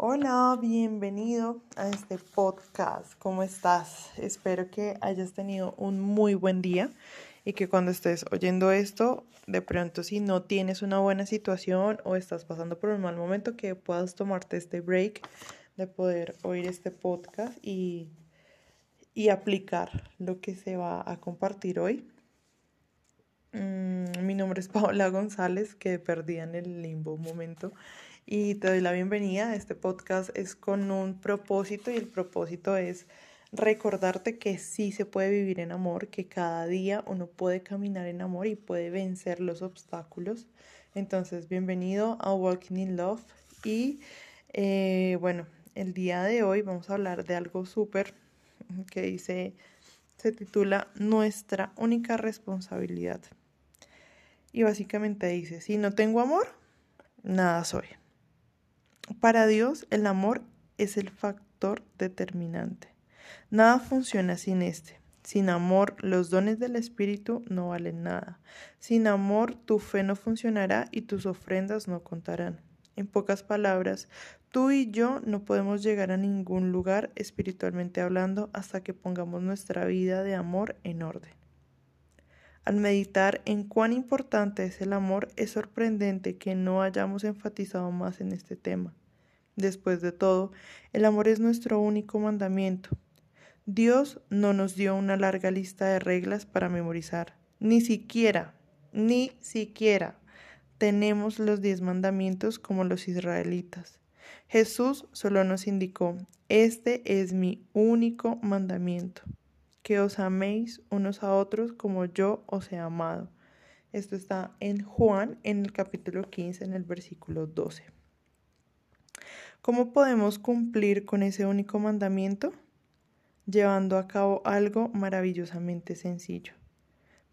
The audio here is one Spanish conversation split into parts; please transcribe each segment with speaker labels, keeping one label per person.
Speaker 1: Hola, bienvenido a este podcast. ¿Cómo estás? Espero que hayas tenido un muy buen día y que cuando estés oyendo esto, de pronto si no tienes una buena situación o estás pasando por un mal momento, que puedas tomarte este break de poder oír este podcast y, y aplicar lo que se va a compartir hoy. Mm, mi nombre es Paola González, que perdí en el limbo un momento y te doy la bienvenida. Este podcast es con un propósito y el propósito es recordarte que sí se puede vivir en amor, que cada día uno puede caminar en amor y puede vencer los obstáculos. Entonces, bienvenido a Walking in Love y eh, bueno, el día de hoy vamos a hablar de algo súper que dice, se titula Nuestra única responsabilidad. Y básicamente dice, si no tengo amor, nada soy. Para Dios el amor es el factor determinante. Nada funciona sin este. Sin amor los dones del Espíritu no valen nada. Sin amor tu fe no funcionará y tus ofrendas no contarán. En pocas palabras, tú y yo no podemos llegar a ningún lugar espiritualmente hablando hasta que pongamos nuestra vida de amor en orden. Al meditar en cuán importante es el amor, es sorprendente que no hayamos enfatizado más en este tema. Después de todo, el amor es nuestro único mandamiento. Dios no nos dio una larga lista de reglas para memorizar. Ni siquiera, ni siquiera tenemos los diez mandamientos como los israelitas. Jesús solo nos indicó, este es mi único mandamiento que os améis unos a otros como yo os he amado. Esto está en Juan en el capítulo 15, en el versículo 12. ¿Cómo podemos cumplir con ese único mandamiento? Llevando a cabo algo maravillosamente sencillo,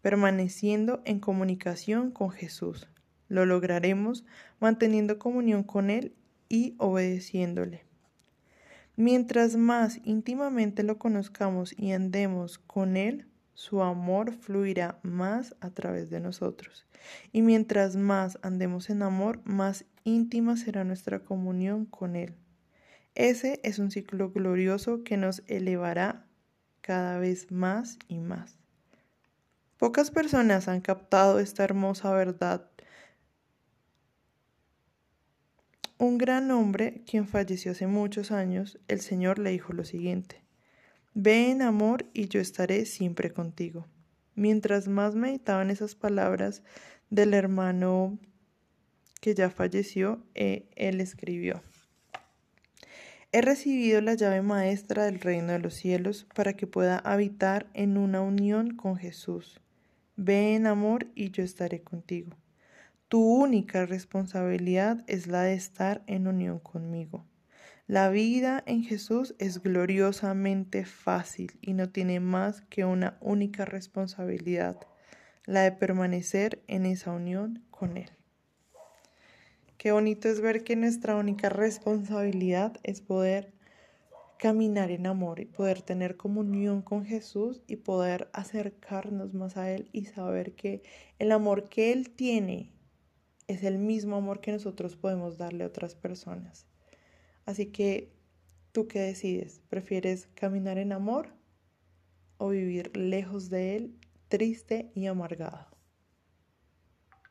Speaker 1: permaneciendo en comunicación con Jesús. Lo lograremos manteniendo comunión con Él y obedeciéndole. Mientras más íntimamente lo conozcamos y andemos con Él, su amor fluirá más a través de nosotros. Y mientras más andemos en amor, más íntima será nuestra comunión con Él. Ese es un ciclo glorioso que nos elevará cada vez más y más. Pocas personas han captado esta hermosa verdad Un gran hombre, quien falleció hace muchos años, el Señor le dijo lo siguiente, Ve en amor y yo estaré siempre contigo. Mientras más meditaban esas palabras del hermano que ya falleció, eh, él escribió, He recibido la llave maestra del reino de los cielos para que pueda habitar en una unión con Jesús. Ve en amor y yo estaré contigo. Tu única responsabilidad es la de estar en unión conmigo. La vida en Jesús es gloriosamente fácil y no tiene más que una única responsabilidad, la de permanecer en esa unión con Él. Qué bonito es ver que nuestra única responsabilidad es poder caminar en amor y poder tener comunión con Jesús y poder acercarnos más a Él y saber que el amor que Él tiene es el mismo amor que nosotros podemos darle a otras personas. Así que, ¿tú qué decides? ¿Prefieres caminar en amor o vivir lejos de él, triste y amargado?